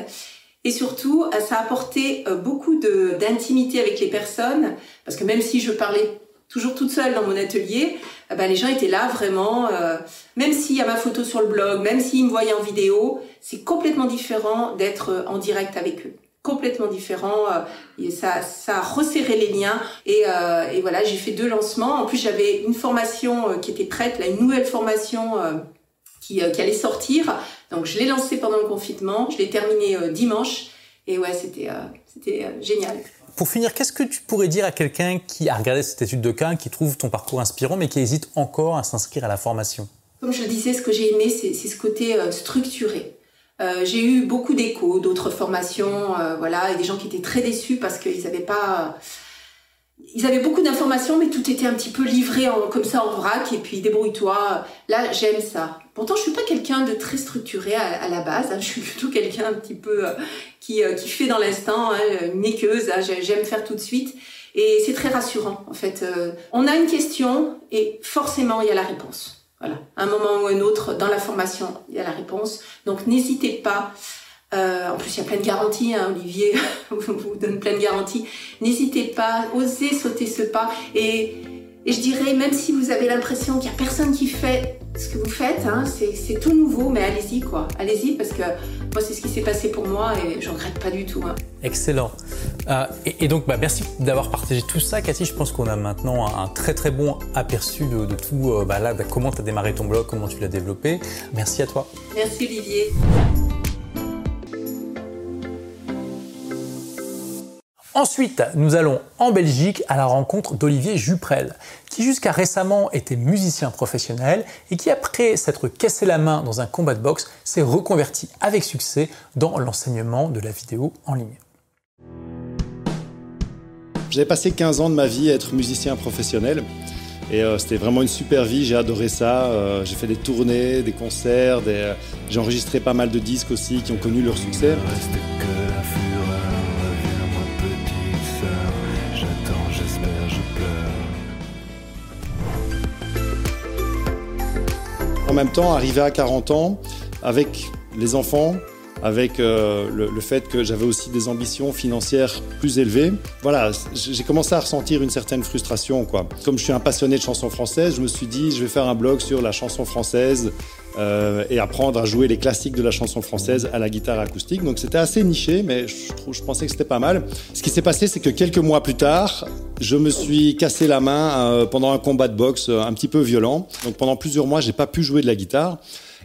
Speaker 3: Et surtout, ça a apporté euh, beaucoup d'intimité avec les personnes, parce que même si je parlais toujours toute seule dans mon atelier, ben, les gens étaient là vraiment, euh, même s'il y a ma photo sur le blog, même s'ils me voyaient en vidéo, c'est complètement différent d'être euh, en direct avec eux. Complètement différent, euh, et ça, ça a resserré les liens et, euh, et voilà, j'ai fait deux lancements. En plus, j'avais une formation euh, qui était prête, là, une nouvelle formation qui, qui allait sortir. Donc, je l'ai lancée pendant le confinement, je l'ai terminée dimanche et ouais, c'était c'était génial.
Speaker 1: Pour finir, qu'est-ce que tu pourrais dire à quelqu'un qui a regardé cette étude de cas, qui trouve ton parcours inspirant, mais qui hésite encore à s'inscrire à la formation?
Speaker 3: Comme je le disais, ce que j'ai aimé, c'est ce côté structuré. Euh, j'ai eu beaucoup d'échos, d'autres formations, euh, voilà, et des gens qui étaient très déçus parce qu'ils n'avaient pas, ils avaient beaucoup d'informations, mais tout était un petit peu livré en, comme ça en vrac, et puis débrouille-toi. Là, j'aime ça. Pourtant, je suis pas quelqu'un de très structuré à, à la base. Hein. Je suis plutôt quelqu'un un petit peu euh, qui, qui fait dans l'instant, hein, une équeuse. Hein. J'aime faire tout de suite. Et c'est très rassurant, en fait. on a une question et forcément, il y a la réponse. Voilà, un moment ou un autre dans la formation, il y a la réponse. Donc n'hésitez pas. Euh, en plus, il y a plein de garanties. Hein, Olivier vous donne plein de garanties. N'hésitez pas, osez sauter ce pas. Et, et je dirais, même si vous avez l'impression qu'il y a personne qui fait ce que vous faites, hein, c'est tout nouveau, mais allez-y quoi. Allez-y parce que moi, c'est ce qui s'est passé pour moi et je regrette pas du tout. Hein.
Speaker 1: Excellent. Euh, et, et, donc, bah, merci d'avoir partagé tout ça, Cathy. Je pense qu'on a maintenant un, très très bon aperçu de, de tout, euh, bah, là, comment tu as démarré ton blog, comment tu l'as développé. Merci à toi.
Speaker 3: Merci Olivier.
Speaker 1: Ensuite, nous allons en Belgique à la rencontre d'Olivier Juprel, qui jusqu'à récemment était musicien professionnel et qui, après s'être cassé la main dans un combat de boxe, s'est reconverti avec succès dans l'enseignement de la vidéo en ligne.
Speaker 4: J'avais passé 15 ans de ma vie à être musicien professionnel. Et euh, c'était vraiment une super vie, j'ai adoré ça. Euh, j'ai fait des tournées, des concerts, euh, j'ai enregistré pas mal de disques aussi qui ont connu leur succès. Même temps, arrivé à 40 ans, avec les enfants, avec euh, le, fait que j'avais aussi des ambitions financières plus élevées. Voilà, j'ai commencé à ressentir une certaine frustration. Quoi. Comme je suis un passionné de chansons françaises, je me suis dit, je vais faire un blog sur la chanson française euh, et apprendre à jouer les classiques de la chanson française à la guitare acoustique. Donc c'était assez niché, mais je, je pensais que c'était pas mal. Ce qui s'est passé, c'est que quelques mois plus tard, je me suis cassé la main euh, pendant un combat de boxe un petit peu violent. Donc pendant plusieurs mois, j'ai pas pu jouer de la guitare.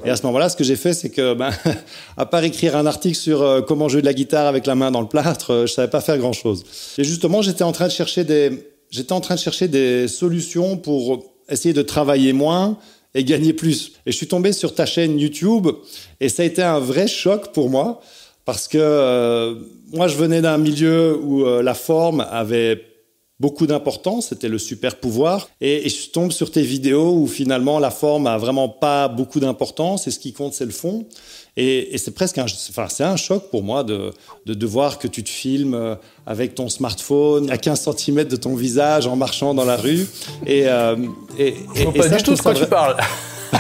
Speaker 4: Et à ce moment-là, ce que j'ai fait, c'est que, ben, à part écrire un article sur euh, comment jouer de la guitare avec la main dans le plâtre, euh, je savais pas faire grand-chose. Et justement, j'étais en train de chercher des, j'étais en train de chercher des solutions pour essayer de travailler moins et gagner plus. Et je suis tombé sur ta chaîne YouTube et ça a été un vrai choc pour moi parce que euh, moi, je venais d'un milieu où la forme avait beaucoup d'importance, c'était le super pouvoir. Et, je tombe sur tes vidéos où finalement la forme a vraiment pas beaucoup d'importance et ce qui compte c'est le fond. Et, c'est presque un, enfin, c'est un choc pour moi de, de, voir que tu te filmes euh, avec ton smartphone à 15 cm de ton visage en marchant dans la rue.
Speaker 1: Et, euh, et, et, pas du tout de quoi tu parles.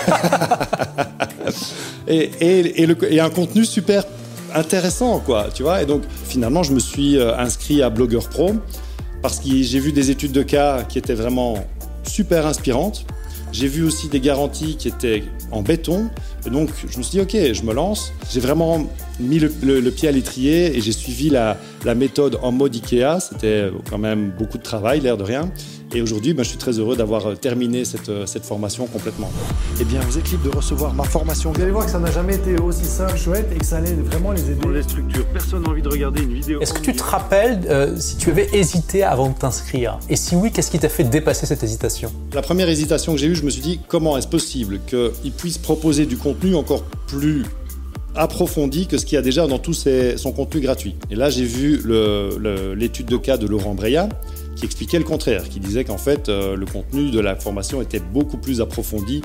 Speaker 4: et, et, le, et un contenu super intéressant, quoi, tu vois. Et donc, finalement, je me suis euh, inscrit à Blogueur Pro parce que j'ai vu des études de cas qui étaient vraiment super inspirantes. J'ai vu aussi des garanties qui étaient en béton. Et donc, je me suis dit, OK, je me lance. J'ai vraiment mis le, pied à l'étrier et j'ai suivi la, la, méthode en mode IKEA. C'était quand même beaucoup de travail, l'air de rien. Et aujourd'hui, ben, je suis très heureux d'avoir euh, terminé cette, euh, cette, formation complètement.
Speaker 5: Eh bien, vous êtes libre de recevoir ma formation.
Speaker 6: Vous allez voir que ça n'a jamais été aussi simple, chouette, et que ça allait vraiment les aider.
Speaker 5: Dans les structures, personne n'a envie de regarder une vidéo.
Speaker 1: Est-ce que tu te rappelles euh, si tu avais hésité avant de t'inscrire? Et si oui, qu'est-ce qui t'a fait dépasser cette hésitation?
Speaker 4: La première hésitation que j'ai eue, je me suis dit, comment est-ce possible qu'il puisse proposer du contenu encore plus approfondi que ce qu'il y a déjà dans tout son contenu gratuit? Et là, j'ai vu l'étude de cas de Laurent Breya, qui expliquait le contraire, qui disait qu'en fait, euh, le contenu de la formation était beaucoup plus approfondi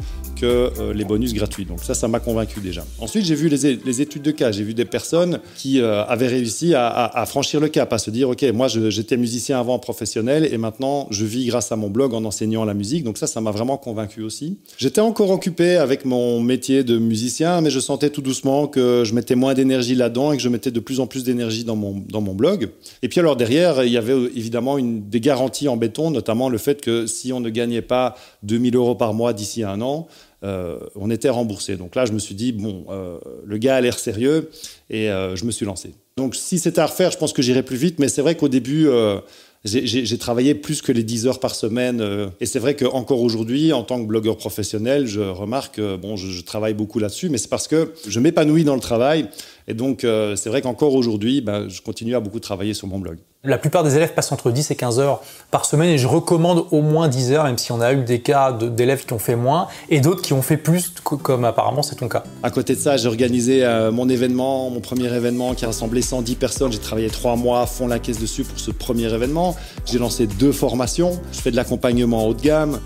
Speaker 4: euh, les bonus gratuits. Donc ça, ça m'a convaincu déjà. Ensuite, j'ai vu les, études de cas. J'ai vu des personnes qui euh, avaient réussi à, franchir le cap, à se dire, OK, moi, j'étais musicien avant professionnel et maintenant, je vis grâce à mon blog en enseignant la musique. Donc ça, ça m'a vraiment convaincu aussi. J'étais encore occupé avec mon métier de musicien, mais je sentais tout doucement que je mettais moins d'énergie là-dedans et que je mettais de plus en plus d'énergie dans mon, blog. Et puis alors derrière, il y avait évidemment une, des garanties en béton, notamment le fait que si on ne gagnait pas 2000 euros par mois d'ici un an, euh, on était remboursé. Donc là, je me suis dit, bon, euh, le gars a l'air sérieux et euh, je me suis lancé. Donc si c'était à refaire, je pense que j'irais plus vite, mais c'est vrai qu'au début, j'ai travaillé plus que les 10 heures par semaine. et c'est vrai qu'encore aujourd'hui, en tant que blogueur professionnel, je remarque, bon, je travaille beaucoup là-dessus, mais c'est parce que je m'épanouis dans le travail et donc, c'est vrai qu'encore aujourd'hui, ben, je continue à beaucoup travailler sur mon blog.
Speaker 1: La plupart des élèves passent entre 10 et 15 heures par semaine et je recommande au moins 10 heures, même si on a eu des cas d'élèves qui ont fait moins et d'autres qui ont fait plus, comme apparemment c'est ton cas.
Speaker 4: À côté de ça, j'ai organisé euh, mon événement, mon premier événement qui a rassemblé 110 personnes. J'ai travaillé trois mois à fond la caisse dessus pour ce premier événement. J'ai lancé deux formations. Je fais de l'accompagnement haut de gamme.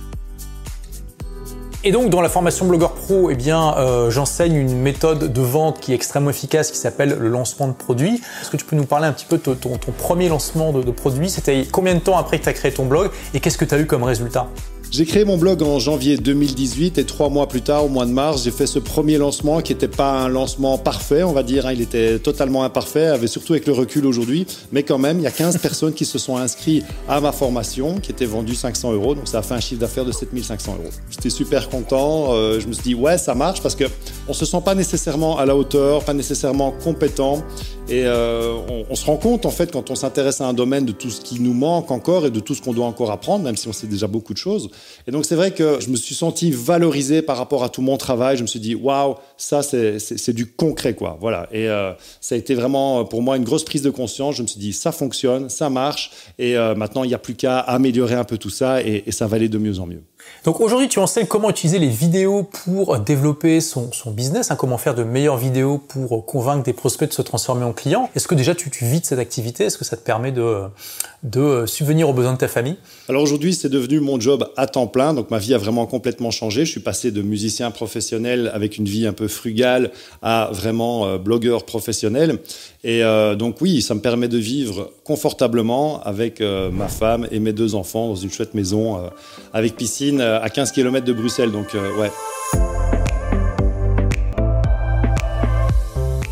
Speaker 1: Et donc dans la formation Blogueur Pro, eh euh, j'enseigne une méthode de vente qui est extrêmement efficace qui s'appelle le lancement de produit. Est-ce que tu peux nous parler un petit peu de ton, premier lancement de, de produit? C'était combien de temps après que tu as créé ton blog et qu'est-ce que tu as eu comme résultat?
Speaker 4: J'ai créé mon blog en janvier 2018 et trois mois plus tard, au mois de mars, j'ai fait ce premier lancement qui n'était pas un lancement parfait, on va dire. Hein. il était totalement imparfait, avait surtout avec le recul aujourd'hui. Mais quand même, il y a 15 personnes qui se sont inscrites à ma formation qui était vendue 500 euros. Donc ça a fait un chiffre d'affaires de 7500 euros. J'étais super content. Euh, je me suis dit, ouais, ça marche parce que on se sent pas nécessairement à la hauteur, pas nécessairement compétent. Et euh, on, se rend compte, en fait, quand on s'intéresse à un domaine, de tout ce qui nous manque encore et de tout ce qu'on doit encore apprendre, même si on sait déjà beaucoup de choses. Et donc, c'est vrai que je me suis senti valorisé par rapport à tout mon travail. Je me suis dit, waouh, ça, c'est du concret, quoi. Voilà. Et euh, ça a été vraiment, pour moi, une grosse prise de conscience. Je me suis dit, ça fonctionne, ça marche. Et euh, maintenant, il n'y a plus qu'à améliorer un peu tout ça et, et ça va aller de mieux en mieux.
Speaker 1: Donc aujourd'hui, tu enseignes comment utiliser les vidéos pour développer son, son business, hein, comment faire de meilleures vidéos pour convaincre des prospects de se transformer en clients. Est-ce que déjà tu, tu vis de cette activité? Est-ce que ça te permet de, de subvenir aux besoins de ta famille?
Speaker 4: Alors aujourd'hui, c'est devenu mon job à temps plein. Donc ma vie a vraiment complètement changé. Je suis passé de musicien professionnel avec une vie un peu frugale à vraiment euh, blogueur professionnel. Et euh, donc oui, ça me permet de vivre confortablement avec euh, ma femme et mes deux enfants dans une chouette maison euh, avec piscine euh, à 15 km de Bruxelles. Donc ouais.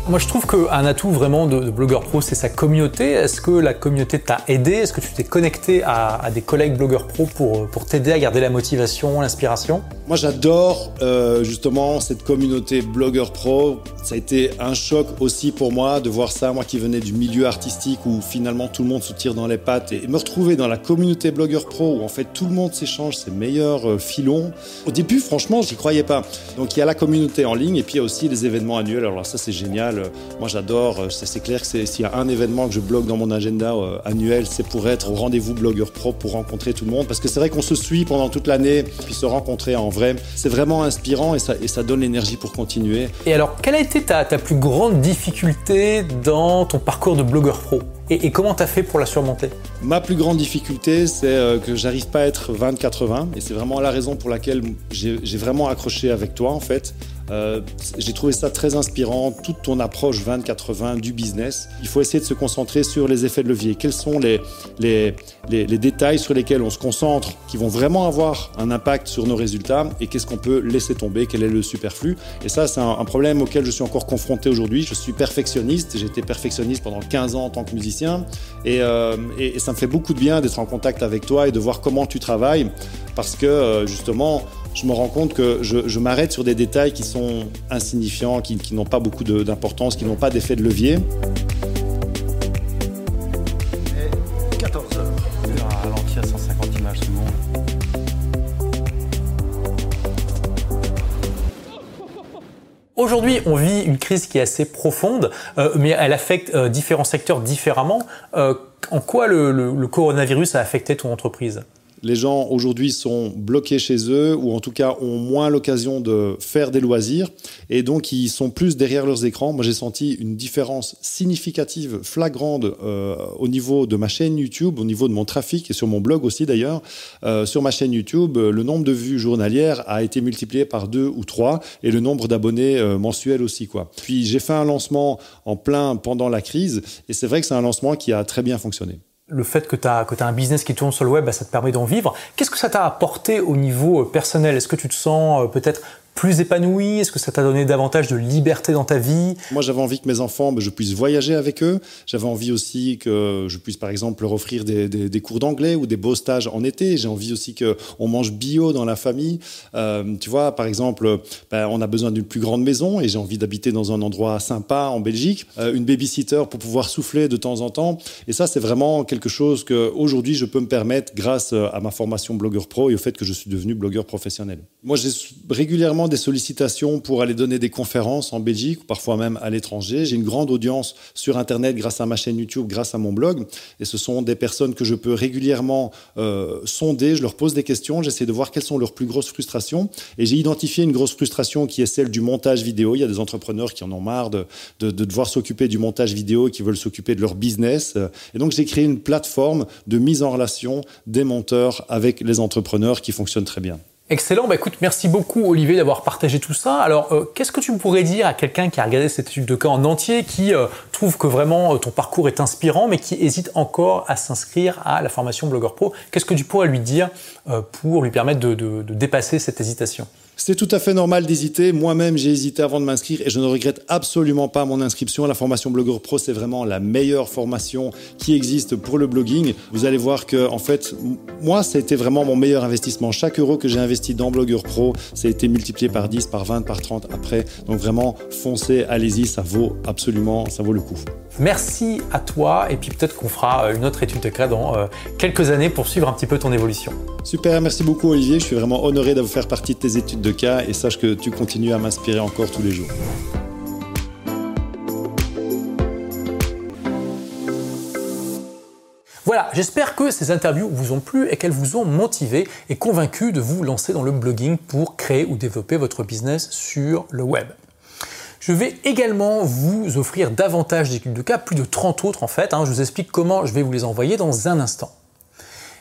Speaker 1: Moi, je trouve qu'un atout vraiment de, de blogueur pro, c'est sa communauté. Est-ce que la communauté t'a aidé? Est-ce que tu t'es connecté à, des collègues blogueurs pro pour, pour t'aider à garder la motivation, l'inspiration?
Speaker 4: Moi, j'adore euh, justement cette communauté blogueur pro. Ça a été un choc aussi pour moi de voir ça, moi qui venais du milieu artistique où finalement tout le monde se tire dans les pattes et me retrouver dans la communauté blogueur pro où en fait tout le monde s'échange ses meilleurs euh, filons. Au début, franchement, j'y croyais pas. Donc il y a la communauté en ligne et puis il y a aussi les événements annuels. Alors ça, c'est génial. Moi, j'adore. C'est clair que s'il y a un événement que je blogue dans mon agenda euh, annuel, c'est pour être au rendez-vous blogueur pro pour rencontrer tout le monde. Parce que c'est vrai qu'on se suit pendant toute l'année, puis se rencontrer en vrai, c'est vraiment inspirant et ça, et ça donne l'énergie pour continuer.
Speaker 1: Et alors, quelle a été ta, ta plus grande difficulté dans ton parcours de blogueur pro? Et, et, comment tu as fait pour la surmonter?
Speaker 4: Ma plus grande difficulté, c'est euh, que j'arrive pas à être 20-80 et c'est vraiment la raison pour laquelle j'ai vraiment accroché avec toi en fait. Euh, j'ai trouvé ça très inspirant, toute ton approche 20-80 du business. Il faut essayer de se concentrer sur les effets de levier. Quels sont les, les, les, détails sur lesquels on se concentre qui vont vraiment avoir un impact sur nos résultats et qu'est-ce qu'on peut laisser tomber, quel est le superflu? Et ça, c'est un, problème auquel je suis encore confronté aujourd'hui. Je suis perfectionniste, j'ai été perfectionniste pendant 15 ans en tant que musicien et, euh, et, et ça me fait beaucoup de bien d'être en contact avec toi et de voir comment tu travailles parce que euh, justement, je me rends compte que je, m'arrête sur des détails qui sont insignifiants, qui, n'ont pas beaucoup d'importance, qui n'ont pas d'effet de levier.
Speaker 5: Et 14 heures.
Speaker 7: Un ralenti à 150 images secondes.
Speaker 1: Aujourd'hui, on vit une crise qui est assez profonde, euh, mais elle affecte euh, différents secteurs différemment. Euh, en quoi le coronavirus a affecté ton entreprise?
Speaker 4: Les gens aujourd'hui sont bloqués chez eux ou en tout cas ont moins l'occasion de faire des loisirs et donc ils sont plus derrière leurs écrans. Moi j'ai senti une différence significative, flagrante euh, au niveau de ma chaîne YouTube, au niveau de mon trafic et sur mon blog aussi d'ailleurs. Euh, sur ma chaîne YouTube, le nombre de vues journalières a été multiplié par deux ou trois et le nombre d'abonnés euh, mensuels aussi. Puis j'ai fait un lancement en plein pendant la crise et c'est vrai que c'est un lancement qui a très bien fonctionné
Speaker 1: le fait que tu as, un business qui tourne sur le web, bah, ça te permet d'en vivre. Qu'est-ce que ça t'a apporté au niveau personnel? Est-ce que tu te sens peut-être plus épanoui Est-ce que ça t'a donné davantage de liberté dans ta vie?
Speaker 4: Moi, j'avais envie que mes enfants, ben, je puisse voyager avec eux. J'avais envie aussi que je puisse, par exemple, leur offrir des, cours d'anglais ou des beaux stages en été. J'ai envie aussi qu'on mange bio dans la famille. Euh, tu vois, par exemple, ben, on a besoin d'une plus grande maison et j'ai envie d'habiter dans un endroit sympa en Belgique. Euh, une babysitter pour pouvoir souffler de temps en temps. Et ça, c'est vraiment quelque chose que aujourd'hui je peux me permettre grâce à ma formation blogueur pro et au fait que je suis devenu blogueur professionnel. Moi, j'ai régulièrement des sollicitations pour aller donner des conférences en Belgique, ou parfois même à l'étranger. J'ai une grande audience sur Internet grâce à ma chaîne YouTube, grâce à mon blog. Et ce sont des personnes que je peux régulièrement euh, sonder. Je leur pose des questions. J'essaie de voir quelles sont leurs plus grosses frustrations. Et j'ai identifié une grosse frustration qui est celle du montage vidéo. Il y a des entrepreneurs qui en ont marre de, de, de devoir s'occuper du montage vidéo et qui veulent s'occuper de leur business. Et donc, j'ai créé une plateforme de mise en relation des monteurs avec les entrepreneurs qui fonctionne très bien.
Speaker 1: Excellent. Bah, écoute, merci beaucoup Olivier d'avoir partagé tout ça. Alors, euh, qu'est-ce que tu pourrais dire à quelqu'un qui a regardé cette étude de cas en entier, qui euh, trouve que vraiment euh, ton parcours est inspirant, mais qui hésite encore à s'inscrire à la formation Blogueur Pro? Qu'est-ce que tu pourrais lui dire pour lui permettre de, dépasser cette hésitation?
Speaker 4: C'est tout à fait normal d'hésiter. Moi-même, j'ai hésité avant de m'inscrire et je ne regrette absolument pas mon inscription. La formation Blogueur Pro, c'est vraiment la meilleure formation qui existe pour le blogging. Vous allez voir que, en fait, moi, ça a été vraiment mon meilleur investissement. Chaque euro que j'ai investi dans Blogueur Pro, ça a été multiplié par 10, par 20, par 30 après. Donc vraiment, foncez, allez-y, ça vaut absolument, ça vaut le coup.
Speaker 1: Merci à toi et puis peut-être qu'on fera une autre étude de cas dans euh, quelques années pour suivre un petit peu ton évolution.
Speaker 4: Super, merci beaucoup Olivier. Je suis vraiment honoré de faire partie de tes études de cas et sache que tu continues à m'inspirer encore tous les jours.
Speaker 1: Voilà, j'espère que ces interviews vous ont plu et qu'elles vous ont motivé et convaincu de vous lancer dans le blogging pour créer ou développer votre business sur le web. Je vais également vous offrir davantage d'études de cas, plus de 30 autres en fait. Hein. Je vous explique comment je vais vous les envoyer dans un instant.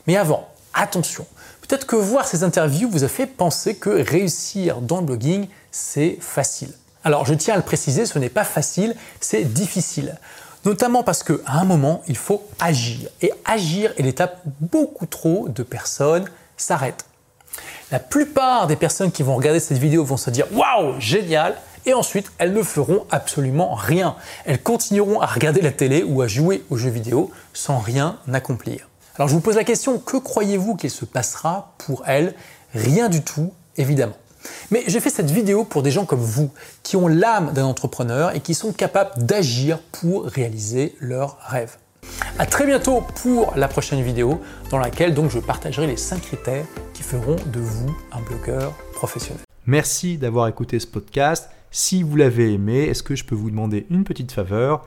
Speaker 1: Mais avant, attention, peut-être que voir ces interviews vous a fait penser que réussir dans le blogging, c'est facile. Alors je tiens à le préciser, ce n'est pas facile, c'est difficile. Notamment parce qu'à un moment, il faut agir. Et agir est l'étape beaucoup trop de personnes s'arrêtent. La plupart des personnes qui vont regarder cette vidéo vont se dire Waouh, génial et ensuite elles ne feront absolument rien. Elles continueront à regarder la télé ou à jouer aux jeux vidéo sans rien accomplir. Alors je vous pose la question, que croyez-vous qu'il se passera pour elles Rien du tout, évidemment. Mais j'ai fait cette vidéo pour des gens comme vous, qui ont l'âme d'un entrepreneur et qui sont capables d'agir pour réaliser leurs rêves. A très bientôt pour la prochaine vidéo dans laquelle je partagerai les 5 critères qui feront de vous un blogueur professionnel.
Speaker 8: Merci d'avoir écouté ce podcast. Si vous l'avez aimé, est-ce que je peux vous demander une petite faveur?